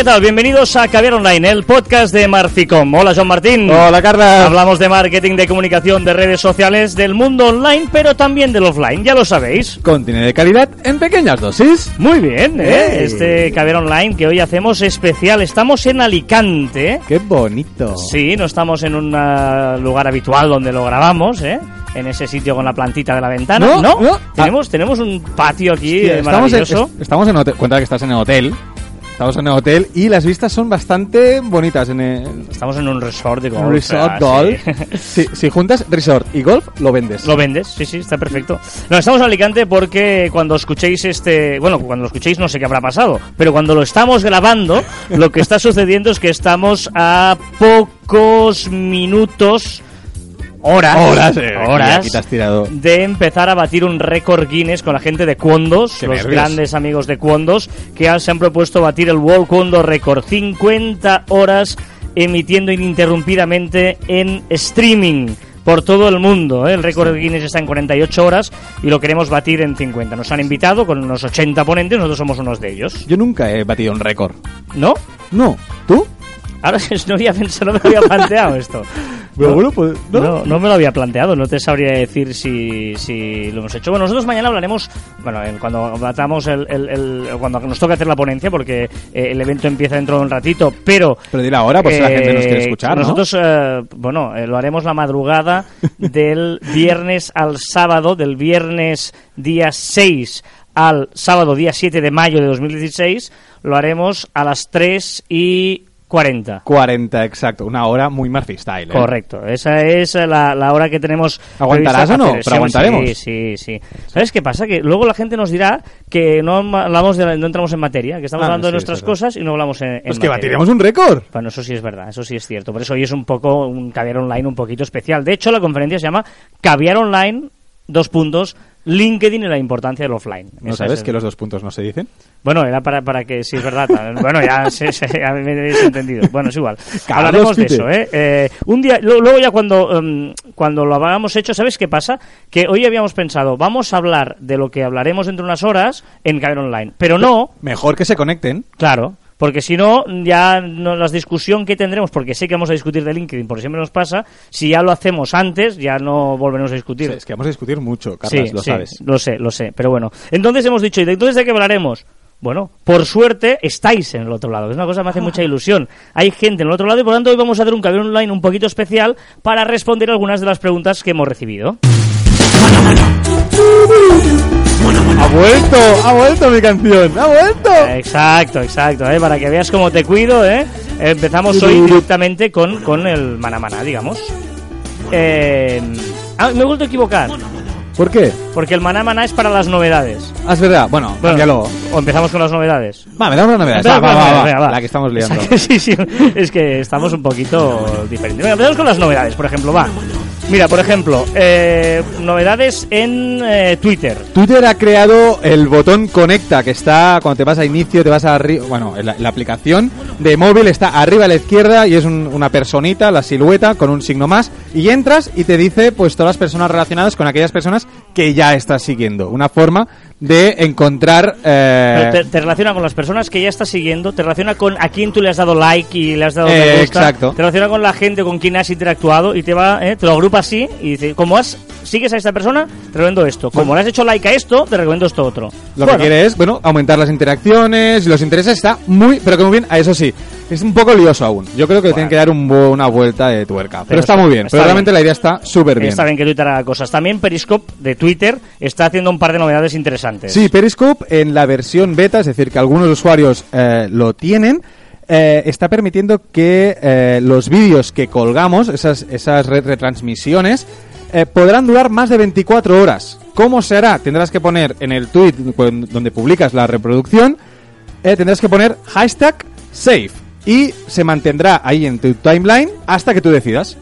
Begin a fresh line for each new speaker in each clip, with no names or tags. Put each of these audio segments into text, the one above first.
¿qué tal? Bienvenidos a Caviar Online, el podcast de Marficom. Hola, John Martín.
Hola, Carla.
Hablamos de marketing, de comunicación, de redes sociales, del mundo online, pero también del offline, ya lo sabéis.
Contenido de calidad en pequeñas dosis.
Muy bien, ¿eh? Este Caviar Online que hoy hacemos especial. Estamos en Alicante.
Qué bonito.
Sí, no estamos en un ah, lugar habitual donde lo grabamos, ¿eh? En ese sitio con la plantita de la ventana.
No,
No,
no.
Tenemos, tenemos un patio aquí
Hostia, estamos, en,
maravilloso.
es- estamos en hotel. Cuenta que estás en el hotel. Estamos en el hotel y las vistas son bastante bonitas en el
Estamos en un resort de golf.
resort
ah,
golf.
sí.
Sí, si juntas resort y golf, lo vendes.
Lo vendes, sí, sí, está perfecto. No, estamos en Alicante porque cuando escuchéis este. Bueno, cuando lo escuchéis no sé qué habrá pasado, pero cuando lo estamos grabando, lo que está sucediendo es que estamos a pocos minutos. Horas,
Horas, eh,
horas
aquí te has tirado.
de empezar a batir un récord Guinness con la gente de Cuondos,
Qué
los
nervios.
grandes amigos de Cuondos, que se han propuesto batir el World Cuondo Record. 50 horas emitiendo ininterrumpidamente en streaming por todo el mundo. ¿eh? El récord Guinness está en 48 horas y lo queremos batir en 50. Nos han invitado con unos 80 ponentes, nosotros somos unos de ellos.
Yo nunca he batido un récord.
¿No?
No. ¿Tú?
Ahora no, había pensado, no me había planteado esto.
Pero bueno, pues, ¿no?
No, no me lo había planteado, no te sabría decir si, si lo hemos hecho. Bueno, nosotros mañana hablaremos, bueno, en- cuando batamos el, el- el- cuando nos toca hacer la ponencia, porque eh, el evento empieza dentro de un ratito, pero...
Pero dile ahora, por si la gente nos quiere
eh,
escuchar, ¿no?
Nosotros, eh, bueno, eh, lo haremos la madrugada del viernes al sábado, del viernes día 6 al sábado día 7 de mayo de 2016, lo haremos a las 3 y 40.
40, exacto. Una hora muy Murphy style. ¿eh?
Correcto, esa es la, la hora que tenemos.
¿Aguantarás o no? Pero aguantaremos.
Sí, sí, sí. ¿Sabes qué pasa? Que luego la gente nos dirá que no hablamos de, no entramos en materia, que estamos
Ah,
hablando de nuestras cosas y no hablamos en, en
Pues que batiremos un récord.
Bueno, eso sí es verdad, eso sí es cierto. Por eso hoy es un poco un caviar online un poquito especial. De hecho, la conferencia se llama Caviar Online, dos puntos, LinkedIn y la importancia del offline.
¿No sabes
es
que los dos puntos no se dicen?
bueno, era para, para que, si es verdad. bueno, ya, se, se- ya me habéis entendido. Bueno, es igual. Hablaremos de eso, ¿eh? Eh, Un día, luego ya cuando, em, cuando lo habíamos hecho, ¿sabes qué pasa? Que hoy habíamos pensado, vamos a hablar de lo que hablaremos dentro de unas horas en Caber Online. Pero no,
Mejor que se conecten.
claro. Porque si no, ya no, la discusión que tendremos, porque sé que vamos a discutir de LinkedIn, porque siempre nos pasa, si ya lo hacemos antes, ya no volveremos a discutir.
Es que vamos a discutir mucho, Carlos,
Sí,
lo
sí,
sabes.
Lo sé, lo sé. Pero bueno, entonces hemos dicho, ¿y de entonces de qué hablaremos? Bueno, por suerte estáis en el otro lado, que es una cosa que me hace mucha ilusión. Hay gente en el otro lado y por lo tanto hoy vamos a hacer un cabello online un poquito especial para responder algunas de las preguntas que hemos recibido.
¡Ha vuelto! ¡Ha vuelto mi canción! ¡Ha vuelto!
Exacto, exacto, ¿eh? para que veas cómo te cuido. ¿eh? Empezamos hoy directamente con, con el manamana, digamos. Eh, ah, me he vuelto a equivocar,
¿Por qué?
porque el manamana es para las novedades.
Ah, es verdad. Bueno,
Bueno,
cámbialo.
o empezamos con las novedades.
Va, me da una novedad.
Empezamos
Va, va,
las
va,
novedades,
va.
venga,
La que estamos liando.
sí, sí, es que estamos un poquito diferentes. Venga, empezamos con las novedades, por ejemplo, va. Mira, por ejemplo, eh, novedades en eh, Twitter.
Twitter ha creado el botón conecta que está cuando te vas a inicio, te vas a arriba, bueno, en la, la aplicación de móvil está arriba a la izquierda y es un- una personita, la silueta con un signo más y entras y te dice pues todas las personas relacionadas con aquellas personas que ya estás siguiendo. Una forma de encontrar eh,
te, te relaciona con las personas que ya estás siguiendo, te relaciona con a quién tú le has dado like y le has dado
Eh,
me gusta,
exacto.
te relaciona con la gente con quien has interactuado y te va, eh, te lo agrupa así y dice, como has sigues a esta persona, te recomiendo esto. Como le has hecho like a esto, te recomiendo esto otro.
Lo
Bueno,
que quiere es, bueno, aumentar las interacciones, los intereses, está muy, pero que muy bien, a eso sí, es un poco lioso aún. Yo creo que
Bueno.
tienen que dar un bu- una vuelta de tuerca, pero,
Pero
está,
está-
muy bien,
está
pero
bien.
realmente la idea está súper bien.
Está bien que Twitter haga cosas. También Periscope de Twitter está haciendo un par de novedades interesantes.
Sí, Periscope en la versión beta, es decir, que algunos usuarios eh, lo tienen, eh, está permitiendo que eh, los vídeos que colgamos, esas, retransmisiones, eh, podrán durar más de 24 horas. ¿Cómo se hará? Tendrás que poner en el tweet donde publicas la reproducción, tendrás que poner hashtag save y se mantendrá ahí en tu timeline hasta que tú decidas.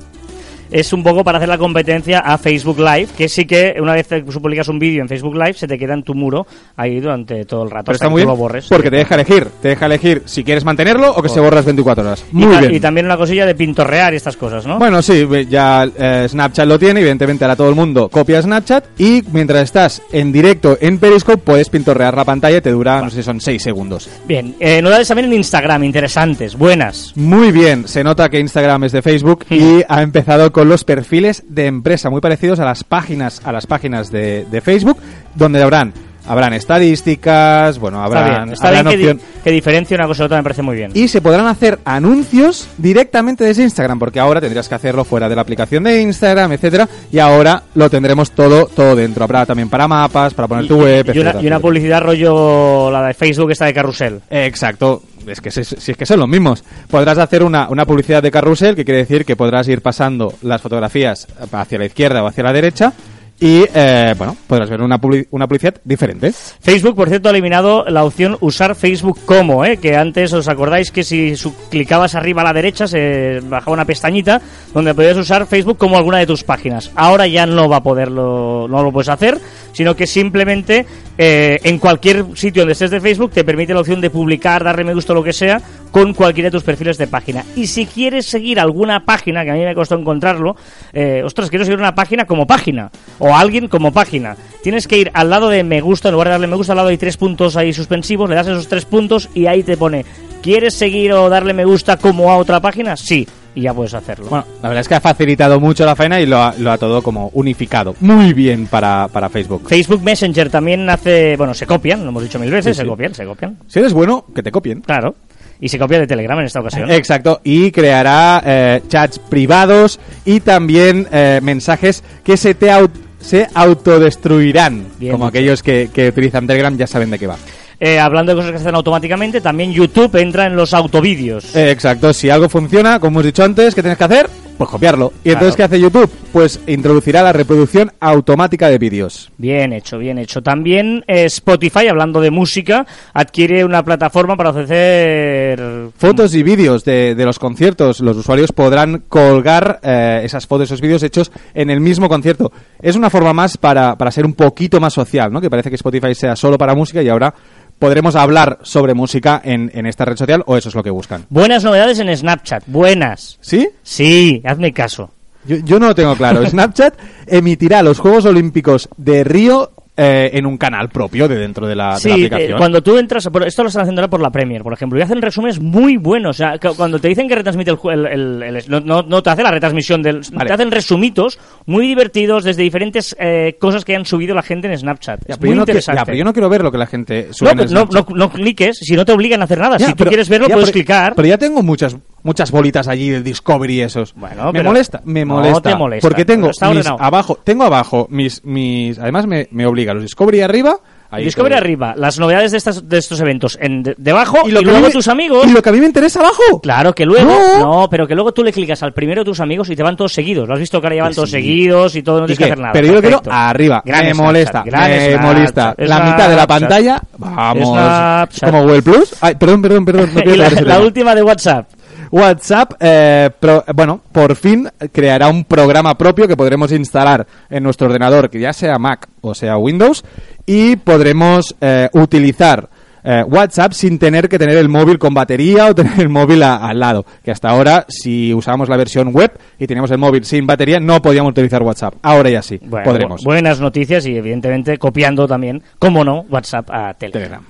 Es un poco para hacer la competencia a Facebook Live, que sí que una vez que publicas un vídeo en Facebook Live se te queda en tu muro ahí durante todo el rato.
Pero
hasta
está muy bien
lo borres.
porque te deja elegir. Te deja elegir si quieres mantenerlo o que se borras 24 horas.
Y
Muy
ta-
bien.
Y también una cosilla de pintorrear y estas cosas, ¿no?
Bueno, sí, ya eh, Snapchat lo tiene, evidentemente ahora todo el mundo copia Snapchat y mientras estás en directo en Periscope puedes pintorrear la pantalla y te dura, no sé si son 6 segundos.
Bien, eh, novedades también en Instagram, interesantes, buenas.
Muy bien, se nota que Instagram es de Facebook y ha empezado con los perfiles de empresa muy parecidos a las páginas a las páginas de, de Facebook, donde habrán habrán estadísticas, bueno,
Está
habrán,
bien, está
habrán
bien que, di-
opción-
que diferencie una cosa de otra, me parece muy bien.
y se podrán hacer anuncios directamente desde Instagram, porque ahora tendrías que hacerlo fuera de la aplicación de Instagram, etcétera, y ahora lo tendremos todo todo dentro. Habrá también para mapas, para poner tu web,
y, una, y una publicidad rollo la de Facebook esta de carrusel.
Exacto. Es que si, si es que son los mismos. Podrás hacer una, una publicidad de carrusel, que quiere decir que podrás ir pasando las fotografías hacia la izquierda o hacia la derecha. Y, eh, bueno, podrás ver una, una publicidad diferente.
Facebook, por cierto, ha eliminado la opción usar Facebook como, ¿eh? que antes os acordáis que si clicabas arriba a la derecha se bajaba una pestañita donde podías usar Facebook como alguna de tus páginas. Ahora ya no va a poderlo, no lo puedes hacer, sino que simplemente eh, en cualquier sitio donde estés de Facebook te permite la opción de publicar, darle me gusta lo que sea con cualquiera de tus perfiles de página. Y si quieres seguir alguna página, que a mí me costó encontrarlo, eh, ostras, quiero seguir una página como página o alguien como página. Tienes que ir al lado de me gusta, en lugar de darle me gusta, al lado hay tres puntos ahí suspensivos, le das esos tres puntos y ahí te pone, ¿quieres seguir o darle me gusta como a otra página? Sí, y ya puedes hacerlo.
Bueno, la verdad es que ha facilitado mucho la faena y lo ha, lo ha todo como unificado. Muy bien para, para Facebook.
Facebook Messenger también hace, bueno, se copian, lo hemos dicho mil veces,
Sí,
se
sí.
copian, se copian,
Si eres bueno, que te copien.
claro. Y se copia de Telegram en esta ocasión.
Exacto, y creará eh, chats privados y también eh, mensajes que se te au- se autodestruirán.
Bien
como
dicho.
aquellos que, que utilizan Telegram ya saben de qué va.
Eh, hablando de cosas que se hacen automáticamente, también YouTube entra en los autovídeos.
Eh, exacto, si algo funciona, como hemos dicho antes, ¿qué tienes que hacer? Pues copiarlo. ¿Y entonces qué hace YouTube? Pues introducirá la reproducción automática de vídeos.
Bien hecho, bien hecho. También eh, Spotify, hablando de música, adquiere una plataforma para ofrecer
Fotos y vídeos de, de los conciertos. Los usuarios podrán colgar eh, esas fotos, esos vídeos hechos en el mismo concierto. Es una forma más para, para ser un poquito más social, ¿no? Que parece que Spotify sea solo para música y ahora podremos hablar sobre música en, en esta red social o eso es lo que buscan.
buenas novedades en Snapchat. Buenas.
¿Sí?
Sí, hazme caso.
Yo, yo no lo tengo claro. Snapchat emitirá los Juegos Olímpicos de Río eh, en un canal propio de dentro de la, de
eh,
aplicación.
cuando tú entras, esto lo están haciendo ahora por la Premier, por ejemplo, y hacen resúmenes muy buenos. O sea, cuando te dicen que retransmite el, el- el- el- no, no- te hace la retransmisión del,
Vale.
te hacen resumitos muy divertidos desde diferentes eh, cosas que han subido la gente en Snapchat.
Ya,
es muy
no
interesante.
ya, pero yo no quiero ver lo que la gente sube
No,
en
pero no, no, no cliques, si no te obligan a hacer nada.
Ya,
si tú
pero-
quieres verlo,
ya,
puedes
pero-
clicar.
Pero ya tengo muchas muchas bolitas allí del Discovery y esos.
Bueno,
me molesta, me
No
molesta.
te molesta,
Porque tengo mis abajo, tengo abajo mis mis además me, me obliga los Discovery arriba, ahí
Discovery
todo.
arriba, las novedades de, estas, de estos eventos en de- debajo y, luego
me-
tus amigos.
Y lo que a mí me interesa abajo.
Claro, que luego.
No.
No. pero que luego tú le clicas al primero de tus amigos y te van todos seguidos. ¿Lo has visto que ahora ya van
Que
todos
sí.
seguidos y todo, no
¿Y
tienes que hacer nada?
Pero yo lo quiero arriba.
Gran
me molesta,
gran
me
Snapchat,
molesta. La mitad de la pantalla, vamos.
Snapchat.
Como Google Plus. Ay, perdón, perdón, perdón. no
la, última de WhatsApp.
WhatsApp, eh, pro- bueno, por fin creará un programa propio que podremos instalar en nuestro ordenador, que ya sea Mac o sea Windows, y podremos eh, utilizar eh, WhatsApp sin tener que tener el móvil con batería o tener el móvil a- al lado. Que hasta ahora, si usábamos la versión web y teníamos el móvil sin batería, no podíamos utilizar WhatsApp. Ahora ya sí,
Bueno,
podremos.
bu- buenas noticias y evidentemente copiando también, como no, WhatsApp a Telegram.
Telegram.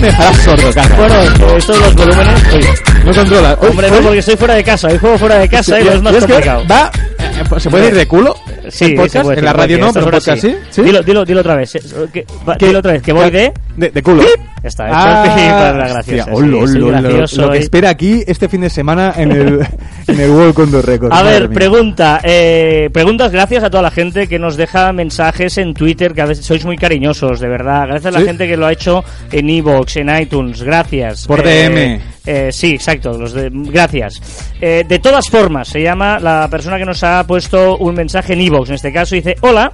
Me dejarás sordo, cara.
Bueno, eh, estos los volúmenes. Oye,
no controla.
Hombre, no, porque estoy fuera de casa. Hoy juego fuera de casa y
Ya-
es más complicado.
va, eh, ¿Se puede ir de culo?
Sí,
en
se
podcast,
puede
en la radio no, pero en podcast sí. ¿Sí?
Dilo, dilo, dilo otra vez. eh, que- va-
¿Qué?
Dilo otra vez, que voy de...
De, de culo.
Está, he hecho
Ah,
para graciosa,
hostia,
gracioso
Lo que espera aquí este fin de semana en el, en el World Condor Records.
A ver, pregunta. Eh, preguntas gracias a toda la gente que nos deja mensajes en Twitter, que a veces sois muy cariñosos, de verdad. Gracias a la
Sí.
gente que lo ha hecho en Evox, en iTunes. Gracias.
Por
Eh,
DM.
eh, sí, exacto. Los de, gracias. Eh, de todas formas, se llama la persona que nos ha puesto un mensaje en Evox. En este caso dice, hola.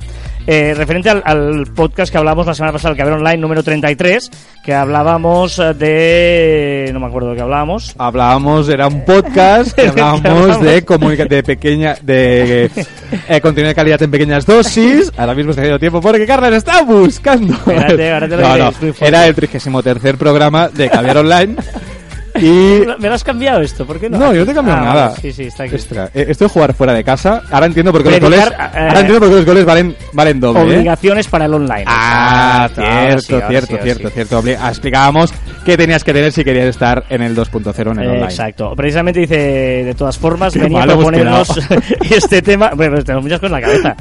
Eh, referente al, al podcast que hablamos la semana pasada, el había online número 33, que hablábamos eh, de... no me acuerdo de qué hablábamos.
Hablábamos, era un podcast que hablábamos de, de pequeña, de eh, contenido de calidad en pequeñas dosis. Ahora mismo está haciendo tiempo porque Carlos está buscando.
Espérate, ahora te lo
no,
diré,
no,
es muy fuerte.
era el 33 programa de Caviar Online. Y
¿Me lo has cambiado esto? ¿Por qué no?
No, yo no te he cambiado
Ah,
nada.
Sí, sí, está aquí.
Extra. Eh, Esto de jugar fuera de casa, ahora entiendo por qué los goles,
eh,
ahora entiendo por qué los goles valen, valen doble. ¿eh?
Obligaciones para el online.
Ah, cierto, cierto, cierto, cierto. Ah, Explicábamos qué tenías que tener si querías estar en el 2.0 en el online.
Exacto. Precisamente dice, de todas formas,
Qué
venía a proponernos este tema. Bueno, tengo muchas cosas en la cabeza.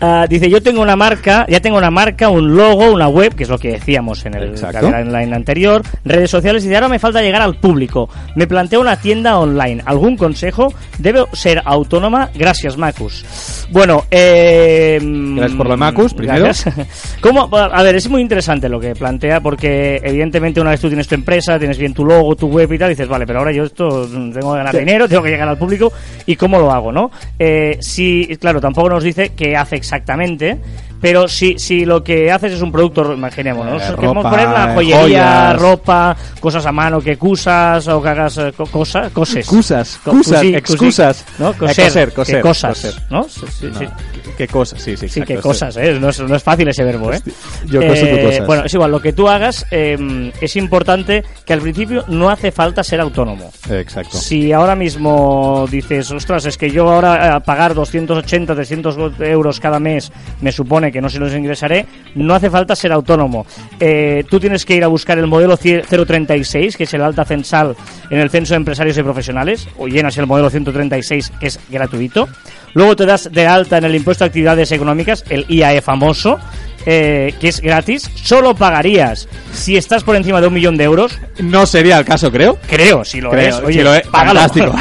Ah, dice, yo tengo una marca, ya tengo una marca, un logo, una web, que es lo que decíamos en el Online anterior, redes sociales, y de ahora me falta llegar al público. Me planteo una tienda online. ¿Algún consejo? ¿Debo ser autónoma? Gracias, Macus. Bueno, eh...
Gracias por de Macus, primero.
gracias. ¿Cómo? A ver, es muy interesante lo que plantea porque evidentemente una vez tú tienes tu empresa, tienes bien tu logo, tu web y tal, dices, vale, pero ahora yo esto mm, tengo que ganar dinero, tengo que llegar al público y cómo lo hago, ¿no? Eh, si, claro, tampoco nos dice qué hace exactamente, pero si, si lo que haces es un producto, imaginémonos,
Eh,
queremos
ropa,
poner la joyería,
joyas.
ropa, cosas a mano que cusas o que hagas eh, co- cosas, coses.
Cusas, cusas,
cusí,
excusas.
cusí, ¿no?
Eh,
Coser,
coser,
que
coser,
cosas,
coser.
¿no? Sí, sí,
No,
sí.
¿Qué, qué cosas? Sí, sí,
Sí,
exacto,
qué
sí.
cosas, ¿eh? No es, no es fácil ese verbo, ¿eh?
Yo coso tú cosas.
Bueno, es igual, lo que tú hagas eh, es importante que al principio no hace falta ser autónomo.
Exacto.
Si ahora mismo dices, ostras, es que yo ahora eh, pagar 280, 300 euros cada mes me supone que no se los ingresaré, no hace falta ser autónomo. Eh, tú tienes que ir a buscar el modelo cie- 036, que es el alta censal en el Censo de Empresarios y Profesionales, o llenas el modelo 136, que es gratuito. Luego te das de alta en el impuesto de actividades económicas, el IAE famoso, eh, que es gratis. Solo pagarías si estás por encima de un millón de euros,
No sería el caso, creo.
Creo, si lo
Creo,
es.
si
Oye,
lo es,
págalo.
fantástico.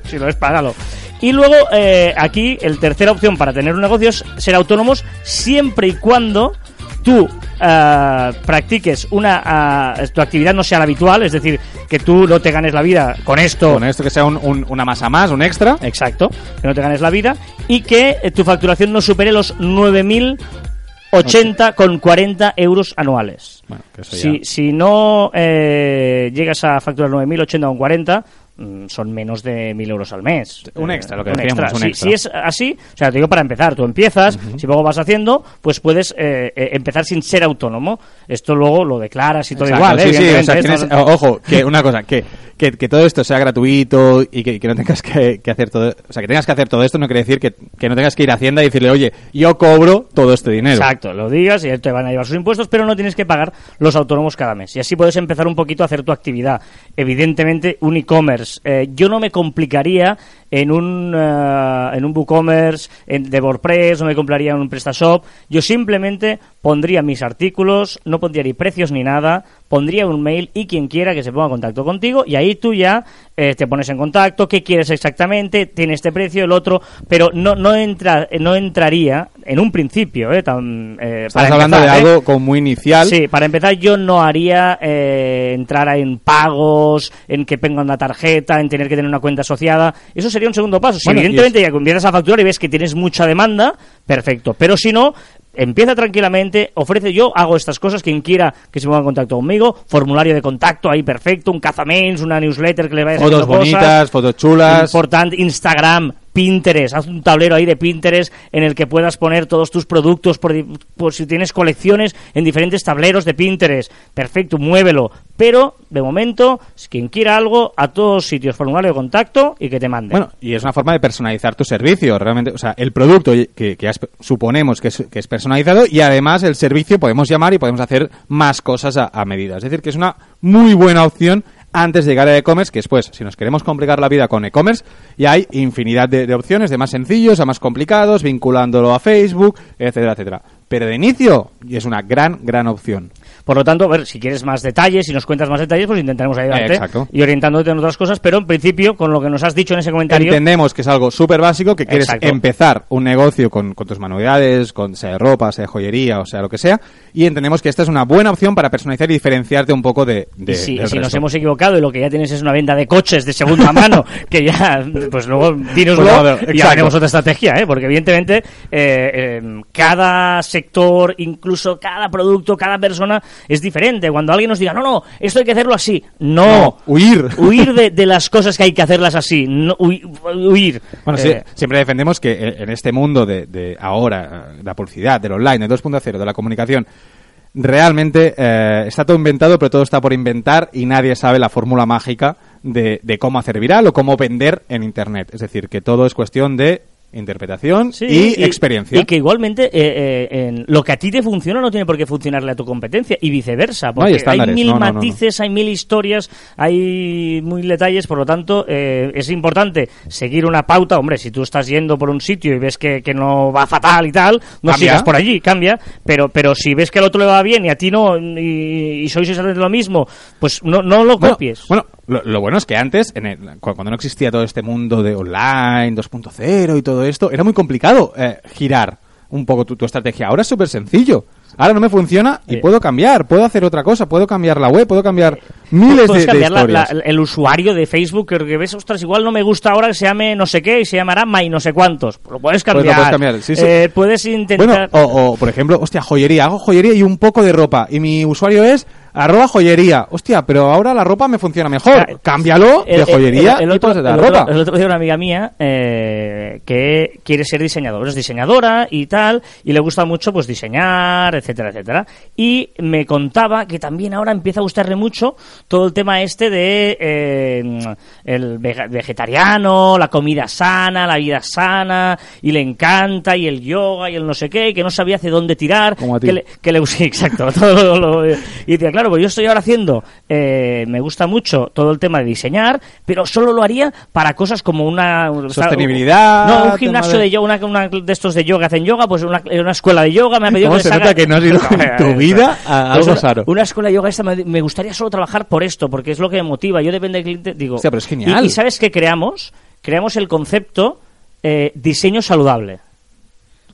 si lo es, págalo. Y luego, eh, aquí, el tercera opción para tener un negocio es ser autónomos siempre y cuando tú ah, practiques una ah, tu actividad no sea la habitual, es decir, que tú no te ganes la vida con esto.
Con esto que sea un- un- una masa más, un extra.
Exacto, que no te ganes la vida y que eh, tu facturación no supere los 9.080 con 40 euros anuales.
Bueno, que eso ya-
Si, si no eh, llegas a facturar 9.080 con 40, mm, son menos de 1.000 euros al mes.
Un
Eh,
extra, lo que decíamos, un
Si-
extra.
Si, es así, o sea, te digo para empezar, tú empiezas, si luego vas haciendo, pues puedes eh, eh, empezar sin ser autónomo. Esto luego lo declaras y todo
Exacto,
igual, ¿eh?
sí, o sea, tienes- ojo, que una cosa, que, que, que todo esto sea gratuito y que, que no tengas que, que hacer todo, o sea, que tengas que hacer todo esto no quiere decir que, que no tengas que ir a Hacienda y decirle, oye, yo cobro todo este dinero.
Exacto, lo digas y te van a llevar sus impuestos, pero no tienes que pagar los autónomos cada mes. Y así puedes empezar un poquito a hacer tu actividad. Evidentemente, un e-commerce. Eh, yo no me complicaría en un, eh, en un WooCommerce en, de WordPress, no me compraría en un PrestaShop. Yo simplemente pondría mis artículos, no pondría ni precios ni nada, pondría un mail y quien quiera que se ponga en contacto contigo y ahí tú ya eh, te pones en contacto, qué quieres exactamente, tiene este precio, el otro, pero no, no, entra, eh, no entraría en un principio. Eh, tan, eh,
Estás
para
hablando
empezar,
de
¿eh?
algo como muy inicial.
Sí, para empezar yo no haría eh, entrar en pagos, en que tenga una tarjeta, en tener que tener una cuenta asociada. Eso sería un segundo paso. Si
Bueno,
evidentemente ya empiezas a facturar y ves que tienes mucha demanda, perfecto. Pero si no, empieza tranquilamente, ofrece yo, hago estas cosas, quien quiera que se ponga en contacto conmigo, formulario de contacto ahí perfecto, un cazamails, una newsletter que le vayas
Fotos
haciendo cosas.
bonitas, fotos chulas.
Importante, Instagram, Pinterest, haz un tablero ahí de Pinterest en el que puedas poner todos tus productos, por, si tienes colecciones en diferentes tableros de Pinterest. Perfecto, muévelo. Pero, de momento, quien quiera algo, a todos sitios, formulario de contacto y que te mande.
Bueno, y es una forma de personalizar tu servicio, realmente, o sea, el producto que, suponemos que es, que es personalizado y además el servicio podemos llamar y podemos hacer más cosas a medida. Es decir, que es una muy buena opción antes de llegar a e-commerce, que después, si nos queremos complicar la vida con e-commerce, ya hay infinidad de, de opciones, de más sencillos a más complicados, vinculándolo a Facebook, etcétera, etcétera. Pero de inicio es una gran, gran opción.
Por lo tanto, a ver, si quieres más detalles, si nos cuentas más detalles, pues intentaremos ayudarte
Exacto.
y orientándote en otras cosas, pero en principio, con lo que nos has dicho en ese comentario,
Entendemos que es algo súper básico, que quieres
Exacto.
empezar un negocio con, con tus manualidades, con sea de ropa, sea de joyería, o sea lo que sea, y entendemos que esta es una buena opción para personalizar y diferenciarte un poco de, de
y si,
del
si nos hemos equivocado y lo que ya tienes es una venta de coches de segunda mano, que ya, pues luego dínoslo
Pues
y ya veremos otra estrategia, ¿eh? porque evidentemente eh, eh, cada sector, incluso cada producto, cada persona es diferente. Cuando alguien nos diga, no, no, esto hay que hacerlo así, no.
No, huir.
Huir de, de las cosas que hay que hacerlas así, no, hui- huir.
Bueno, sí,
Eh,
siempre defendemos que en este mundo de, de ahora, la publicidad, del online, del 2.0, de la comunicación, realmente eh, está todo inventado, pero todo está por inventar y nadie sabe la fórmula mágica de, de cómo hacer viral o cómo vender en Internet. Es decir, que todo es cuestión de interpretación
Sí,
y, experiencia.
Y que igualmente eh, eh, en lo que a ti te funciona no tiene por qué funcionarle a tu competencia y viceversa.
No hay
Porque
estándares,
mil
no, no,
matices, hay mil historias, hay mil detalles. Por lo tanto, eh, es importante seguir una pauta. Hombre, si tú estás yendo por un sitio y ves que, que no va fatal y tal, no
Cambia.
sigas por allí, cambia. Pero, pero si ves que al otro le va bien y a ti no, y, y sois exactamente lo mismo, pues no, no lo
Bueno,
copies.
Bueno, lo, lo bueno es que antes, en el- cu- cuando no existía todo este mundo de online, 2.0 y todo esto, era muy complicado eh, girar un poco tu, tu estrategia. Ahora es súper sencillo. Ahora no me funciona y
Sí.
puedo cambiar, puedo hacer otra cosa, puedo cambiar la web, puedo cambiar miles de,
Puedes
de
cambiar la-
historias.
la- el usuario de Facebook que, que ves, ostras, igual no me gusta ahora que se llame no sé qué y se llamará May no sé cuántos. Lo puedes
Pues lo
cambiar.
puedes cambiar, sí, sí.
Eh, puedes intentar...
Bueno, o, o, por ejemplo, hostia, joyería. Hago joyería y un poco de ropa. Y mi usuario es arroba joyería. Hostia, pero ahora la ropa me funciona mejor.
Claro.
Cámbialo
El-
de joyería
el, el
y
otro,
de la
otro-
ropa.
el otro día una amiga mía eh, que quiere ser diseñadora, es diseñadora y tal, y le gusta mucho pues diseñar, etcétera, etcétera. Y me contaba que también ahora empieza a gustarle mucho todo el tema este de eh, el vegetariano, la comida sana, la vida sana, y le encanta, y el yoga, y el no sé qué, y que no sabía hacia dónde tirar,
Como a ti.
que le, que le sí, exacto todo lo- lo- y decía claro pues yo estoy ahora haciendo eh, me gusta mucho todo el tema de diseñar pero solo lo haría para cosas como una
Sostenibilidad,
no un gimnasio
de-
yoga una, una de estos de yoga hacen yoga pues una, una escuela de yoga me ha pedido
¿Cómo
que
se nota que no has ido en tu vida a
Pues
algo
una, escuela de yoga esta me, me gustaría solo trabajar por esto porque es lo que me motiva. Yo depende del cliente digo
Hostia, pero es genial.
y, y sabes qué creamos creamos el concepto eh, diseño saludable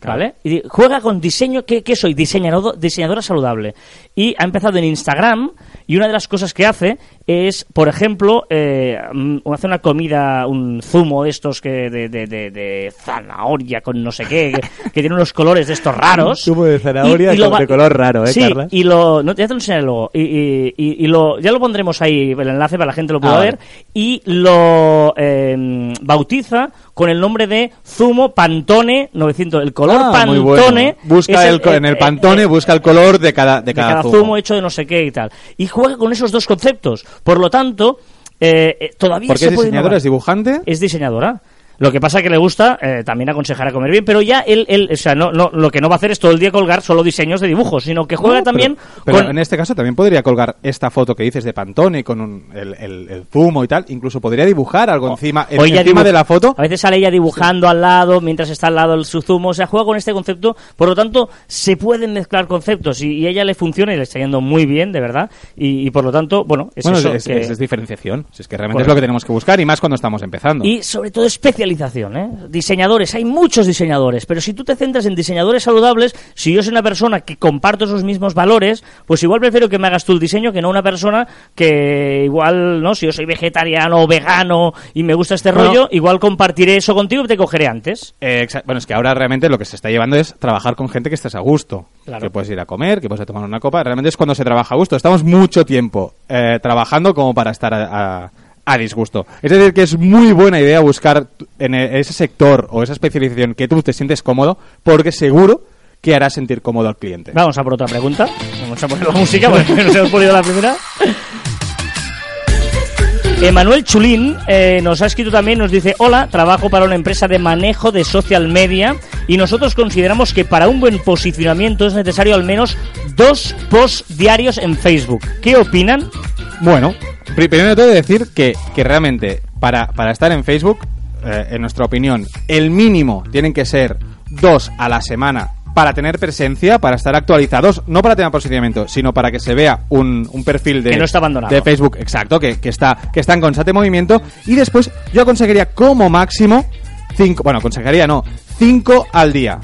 ¿Vale? Y juega con diseño, ¿qué, qué soy? Diseñador, diseñadora saludable. Y ha empezado en Instagram y una de las cosas que hace es, por ejemplo, eh, mm, hace una comida, un zumo de estos que de, de, de- de zanahoria con no sé qué, que, que tiene unos colores de estos raros.
Un zumo de zanahoria
lo
con- de color raro, ¿eh,
sí,
Carlas?
y lo, no, ya te lo enseñaré luego. Y, y, y- y lo, ya lo pondremos ahí, el enlace para la gente lo pueda
Ah,
ver. Y lo eh, bautiza con el nombre de Zumo Pantone 900. El color
Ah,
Pantone.
bueno. Busca
es
el, co- en el
eh,
Pantone,
eh,
busca el color de cada, de cada,
zumo. hecho de no sé qué y tal. Y juega con esos dos conceptos. Por lo tanto, eh, eh, todavía
Porque
se
es
puede
diseñadora,
innovar.
es dibujante.
Es diseñadora. Lo que pasa que le gusta eh, también aconsejar a comer bien, pero ya él, él o sea, no, no, lo que no va a hacer es todo el día colgar solo diseños de dibujos, sino que juega
No,
también
pero, pero
con...
en este caso también podría colgar esta foto que dices de Pantone con un- el, el- el zumo y tal. Incluso podría dibujar algo encima, en-
O
encima
dibuja-
de la foto.
A veces sale ella dibujando al lado, mientras está al lado el su zumo. O sea, juega con este concepto. Por lo tanto, se pueden mezclar conceptos y, y a ella le funciona y le está yendo muy bien, de verdad. Y, y por lo tanto, bueno, es
bueno,
eso.
es,
que-
es- es diferenciación. Si es que realmente
Correcto.
es lo que tenemos que buscar y más cuando estamos empezando.
Y sobre todo especialización, ¿eh? Diseñadores, hay muchos diseñadores, pero si tú te centras en diseñadores saludables, si yo soy una persona que comparto esos mismos valores, pues igual prefiero que me hagas tú el diseño que no una persona que igual, ¿no? Si yo soy vegetariano o vegano y me gusta este rollo, igual compartiré eso contigo y te cogeré antes.
Eh, bueno, es que ahora realmente lo que se está llevando es trabajar con gente que estés a gusto.
Claro.
Que puedes ir a comer, que puedes tomar una copa. Realmente es cuando se trabaja a gusto. Estamos mucho tiempo eh, trabajando como para estar a, a- a disgusto. Es decir, que es muy buena idea buscar en e- ese sector o esa especialización que tú te sientes cómodo, porque seguro que hará sentir cómodo al cliente.
Vamos a por otra pregunta. Vamos a poner la música porque nos hemos ponido la primera. Emanuel Chulín eh, nos ha escrito también, nos dice, hola, trabajo para una empresa de manejo de social media y nosotros consideramos que para un buen posicionamiento es necesario al menos dos posts diarios en Facebook. ¿Qué opinan?
Bueno, primero de todo decir que, que realmente para, para estar en Facebook, eh, en nuestra opinión, el mínimo tienen que ser dos a la semana para tener presencia, para estar actualizados, no para tener posicionamiento, sino para que se vea un, un perfil de,
Que no está abandonado.
de Facebook, exacto, que, que está, que está en constante movimiento. Y después yo aconsejaría como máximo cinco, bueno, aconsejaría no, cinco al día.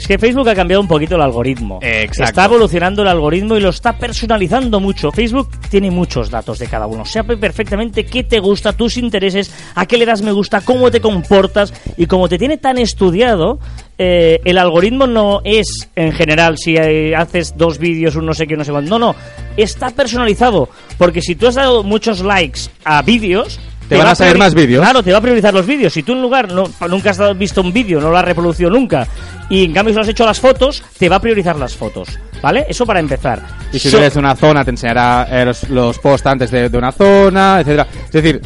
Es que Facebook ha cambiado un poquito el algoritmo.
Exacto.
Está evolucionando el algoritmo y lo está personalizando mucho. Facebook tiene muchos datos de cada uno. Sabe perfectamente qué te gusta, tus intereses, a qué le das me gusta, cómo te comportas. Y como te tiene tan estudiado, eh, el algoritmo no es en general si eh, haces dos vídeos, un no sé qué, no sé cuánto. No, no. Está personalizado. Porque si tú has dado muchos likes a vídeos.
Te van
va
a salir más vídeos.
Claro, te va a priorizar los vídeos. Si tú en lugar no, nunca has visto un vídeo, no lo has reproducido nunca, y en cambio solo has hecho las fotos, te va a priorizar las fotos. ¿Vale? Eso para empezar.
Y si
So-
vienes de una zona, te enseñará eh, los, los posts antes de, de una zona, etcétera. Es decir,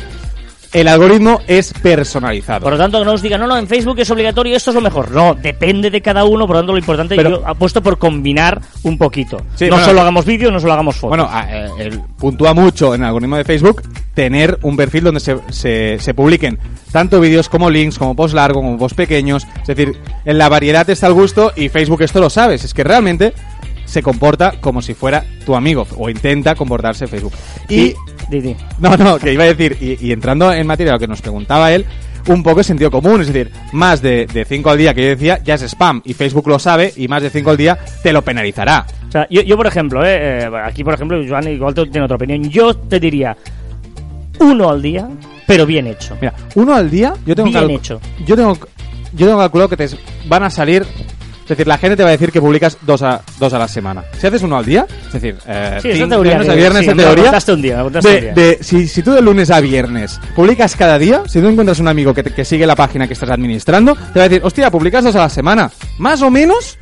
el algoritmo es personalizado.
Por lo tanto, que no os digan, no, no, en Facebook es obligatorio, esto es lo mejor. No, depende de cada uno, por lo tanto, lo importante,
Pero-
yo apuesto por combinar un poquito.
Sí,
no
bueno,
solo hagamos vídeos, no solo hagamos fotos.
Bueno, a- eh, puntúa mucho en el algoritmo de Facebook tener un perfil donde se, se, se publiquen tanto vídeos como links, como posts largos, como posts pequeños. Es decir, en la variedad está el gusto y Facebook esto lo sabes. Es que realmente se comporta como si fuera tu amigo o intenta comportarse Facebook. Y,
di.
no, no, que iba a decir, y, y entrando en materia de lo que nos preguntaba él, un poco de sentido común, es decir, más de 5 al día que yo decía ya es spam y Facebook lo sabe y más de 5 al día te lo penalizará.
O sea, yo, yo, por ejemplo, eh, eh, aquí, por ejemplo, Joan igual te- tiene otra opinión. Yo te diría uno al día, pero bien hecho.
Mira, uno al día, yo tengo
Bien hecho.
Yo tengo, yo tengo calculado que te van a salir. Es decir, la gente te va a decir que publicas dos a, dos a la semana. Si haces uno al día, es decir, eh,
Sí, teoría de-
a viernes
sí,
en teoría.
un día, me la contaste
de-
un día.
de- si, si tú de lunes a viernes publicas cada día, si tú encuentras un amigo que, te- que sigue la página que estás administrando, te va a decir, hostia, publicas dos a la semana. Más o menos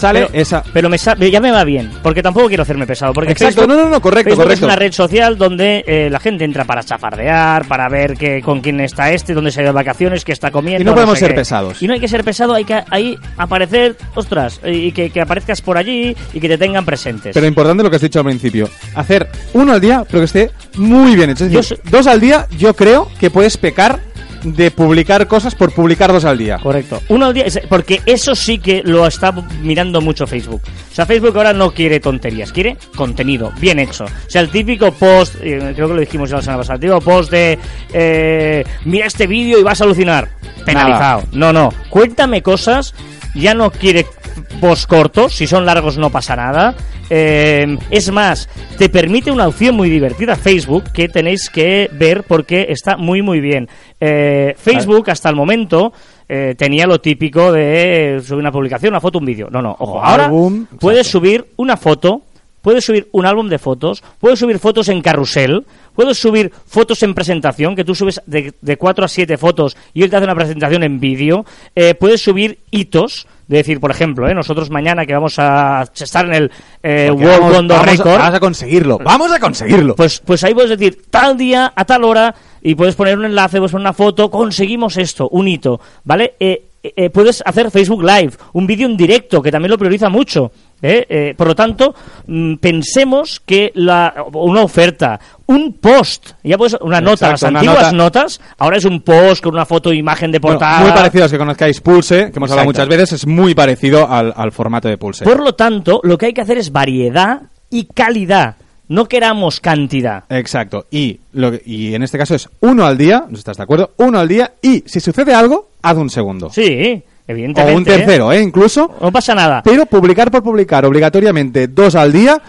sale
pero,
esa.
pero me sa- ya me va bien, porque tampoco quiero hacerme pesado. Porque
Exacto,
Facebook-
no, no, no, correcto,
Facebook
correcto.
es una red social donde eh, la gente entra para chafardear, para ver que, con quién está este, dónde se ha ido de vacaciones, qué está comiendo.
Y no podemos
sé
ser
qué.
pesados.
Y no hay que ser pesado, hay que ahí aparecer, ostras, y que, que aparezcas por allí y que te tengan presentes.
Pero importante lo que has dicho al principio. Hacer uno al día, pero que esté muy bien hecho. Es decir,
Yo so-
dos al día, yo creo que puedes pecar de publicar cosas por publicar dos al día.
Correcto. Uno al día, porque eso sí que lo está mirando mucho Facebook. O sea, Facebook ahora no quiere tonterías, quiere contenido, bien hecho. O sea, el típico post, eh, creo que lo dijimos ya la semana pasada, el típico post de, eh, mira este vídeo y vas a alucinar. Penalizado. No, no. Cuéntame cosas, ya no quiere post cortos, si son largos no pasa nada. Eh, es más, te permite una opción muy divertida Facebook que tenéis que ver porque está muy muy bien. Eh, Facebook hasta el momento eh, tenía lo típico de subir una publicación, una foto, un vídeo. No, no, ojo.
O
Ahora
álbum,
puedes
exacto.
subir una foto, puedes subir un álbum de fotos, puedes subir fotos en carrusel, puedes subir fotos en presentación, que tú subes de, de 4 a 7 fotos y él te hace una presentación en vídeo, eh, puedes subir hitos, de decir, por ejemplo, eh, nosotros mañana que vamos a estar en el eh, World
vamos, vamos a-
Record,
vamos a conseguirlo. Vamos a conseguirlo.
pues, pues ahí puedes decir, tal día, a tal hora, y puedes poner un enlace, puedes poner una foto, conseguimos esto, un hito, ¿vale? Eh, eh, puedes hacer Facebook Live, un vídeo en directo, que también lo prioriza mucho. ¿Eh? Eh, por lo tanto, mm, pensemos que la, una oferta, un post, ya puedes, una nota, las
una
antiguas
nota.
notas, ahora es un post con una foto, imagen de
Bueno,
portada.
muy parecido a los que conozcáis Pulse, que hemos hablado muchas veces, es muy parecido al, al formato de Pulse.
Por lo tanto, lo que hay que hacer es variedad y calidad. No queramos cantidad.
Exacto. Y, lo que- y en este caso es uno al día, ¿no estás de acuerdo? Uno al día y si sucede algo, haz un segundo.
Sí,
o
evidentemente.
un tercero, ¿eh? Incluso.
No pasa nada.
Pero publicar por publicar obligatoriamente dos al día,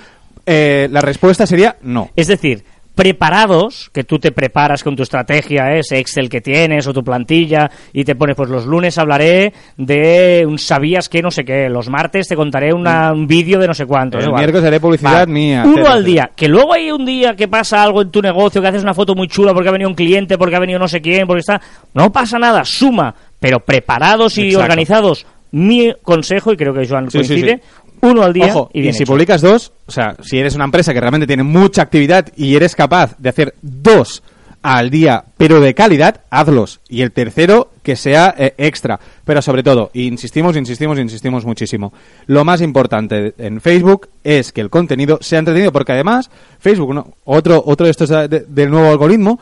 eh, la respuesta sería no.
Es decir, preparados, que tú te preparas con tu estrategia, ¿eh? ese Excel que tienes o tu plantilla, y te pones, pues los lunes hablaré de un sabías que no sé qué, los martes te contaré una- un vídeo de no sé cuánto.
El miércoles haré publicidad mía,
Uno
etcétera,
al día. Que luego hay un día que pasa algo en tu negocio, que haces una foto muy chula porque ha venido un cliente, porque ha venido no sé quién, porque está... No pasa nada, suma, pero preparados y
Exacto.
organizados. Mi consejo, y creo que Joan
Sí,
coincide,
sí.
uno al día
Ojo,
y
y,
bien
si
hecho.
publicas dos, o sea, si eres una empresa que realmente tiene mucha actividad y eres capaz de hacer dos al día, pero de calidad, hazlos. Y el tercero, que sea eh, extra. Pero sobre todo, insistimos, insistimos, insistimos muchísimo. Lo más importante en Facebook es que el contenido sea entretenido, porque además, Facebook, ¿no? otro, otro de estos de- de- del nuevo algoritmo,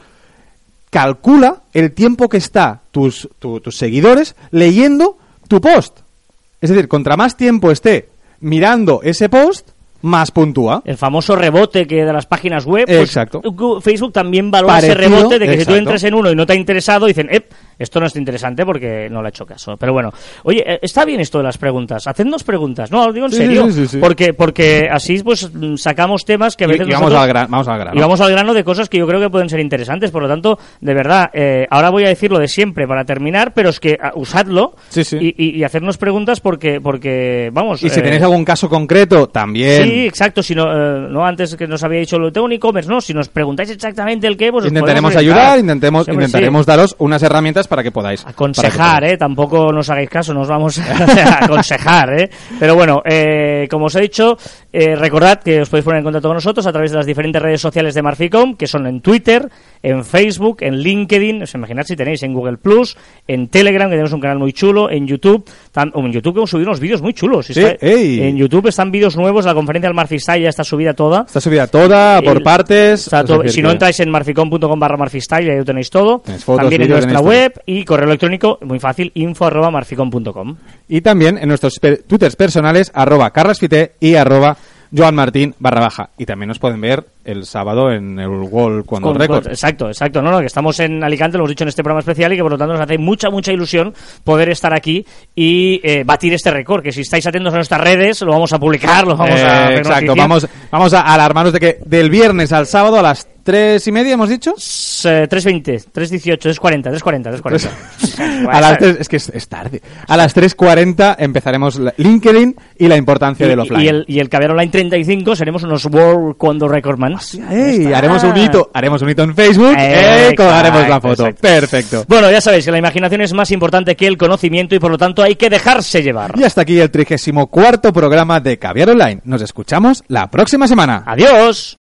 calcula el tiempo que está tus, tu- tus seguidores leyendo tu post. Es decir, contra más tiempo esté mirando ese post, más puntúa.
El famoso rebote que de las páginas web. pues,
Exacto.
Facebook también valora ese rebote de que si tú entres en uno y no te ha interesado, dicen, eh, esto no es interesante porque no le ha hecho caso. Pero bueno, oye, eh, está bien esto de las preguntas. Hacednos preguntas. No, lo digo en
Sí,
serio.
sí, sí.
Porque, porque así pues sacamos temas que a
Y,
veces
y vamos,
nosotros-
al gran- vamos al grano.
y vamos al grano de cosas que yo creo que pueden ser interesantes. Por lo tanto, de verdad, eh, ahora voy a decir lo de siempre para terminar, pero es que ah, usadlo. Y, y- y hacernos preguntas porque, porque vamos.
Y si
eh,
tenéis algún caso concreto, también.
Sí, exacto. Si no, eh, no antes que nos había dicho lo tengo un e-commerce, no. Si nos preguntáis exactamente el qué, pues os
Intentaremos ayudar,
hombre, sí.
intentaremos daros unas herramientas para que podáis.
Aconsejar, ¿eh? Tampoco nos hagáis caso, nos vamos a aconsejar, ¿eh? Pero bueno, eh, como os he dicho, eh, recordad que os podéis poner en contacto con nosotros a través de las diferentes redes sociales de Marficom, que son en Twitter, en Facebook, en LinkedIn, os imaginad si tenéis en Google Plus, en Telegram, que tenemos un canal muy chulo, en YouTube, en YouTube subido unos vídeos muy chulos. Está-. En YouTube están vídeos nuevos, la conferencia del Marfistyle ya está subida toda.
Está subida toda, por
El-
partes.
Está todo- si no entráis en marficom.com barra marfistyle, ahí lo tenéis todo.
Tenéis fotos,
También en nuestra web y correo electrónico, muy fácil, info arroba marficom.com.
Y también en nuestros per- twitters personales, arroba carrasfite y arroba joanmartin barra baja. Y también nos pueden ver el sábado en el World Cuando Record.
Exacto, exacto. No, no, que estamos en Alicante, lo hemos dicho en este programa especial y que por lo tanto nos hace mucha, mucha ilusión poder estar aquí y eh, batir este récord. Que si estáis atentos a nuestras redes, lo vamos a publicar, lo vamos a
Eh,
hacer
exacto, vamos, vamos a alarmarnos de que del viernes al sábado a las tres y media, hemos dicho.
Eh, 3.20, 3.18, 3.40, 3.40, 3.40.
A las tres- es que es, es tarde. A las 3.40 empezaremos LinkedIn y la importancia del
y,
offline.
y el, y el Caviar Online 35 seremos unos World Cuando Recordman.
Ey, haremos un hito, haremos un hito en Facebook,
Eh,
la foto.
exacto.
Perfecto.
Bueno, ya sabéis que la imaginación es más importante que el conocimiento y por lo tanto hay que dejarse llevar.
Y hasta aquí el 34 programa de Caviar Online. Nos escuchamos la próxima semana.
Adiós.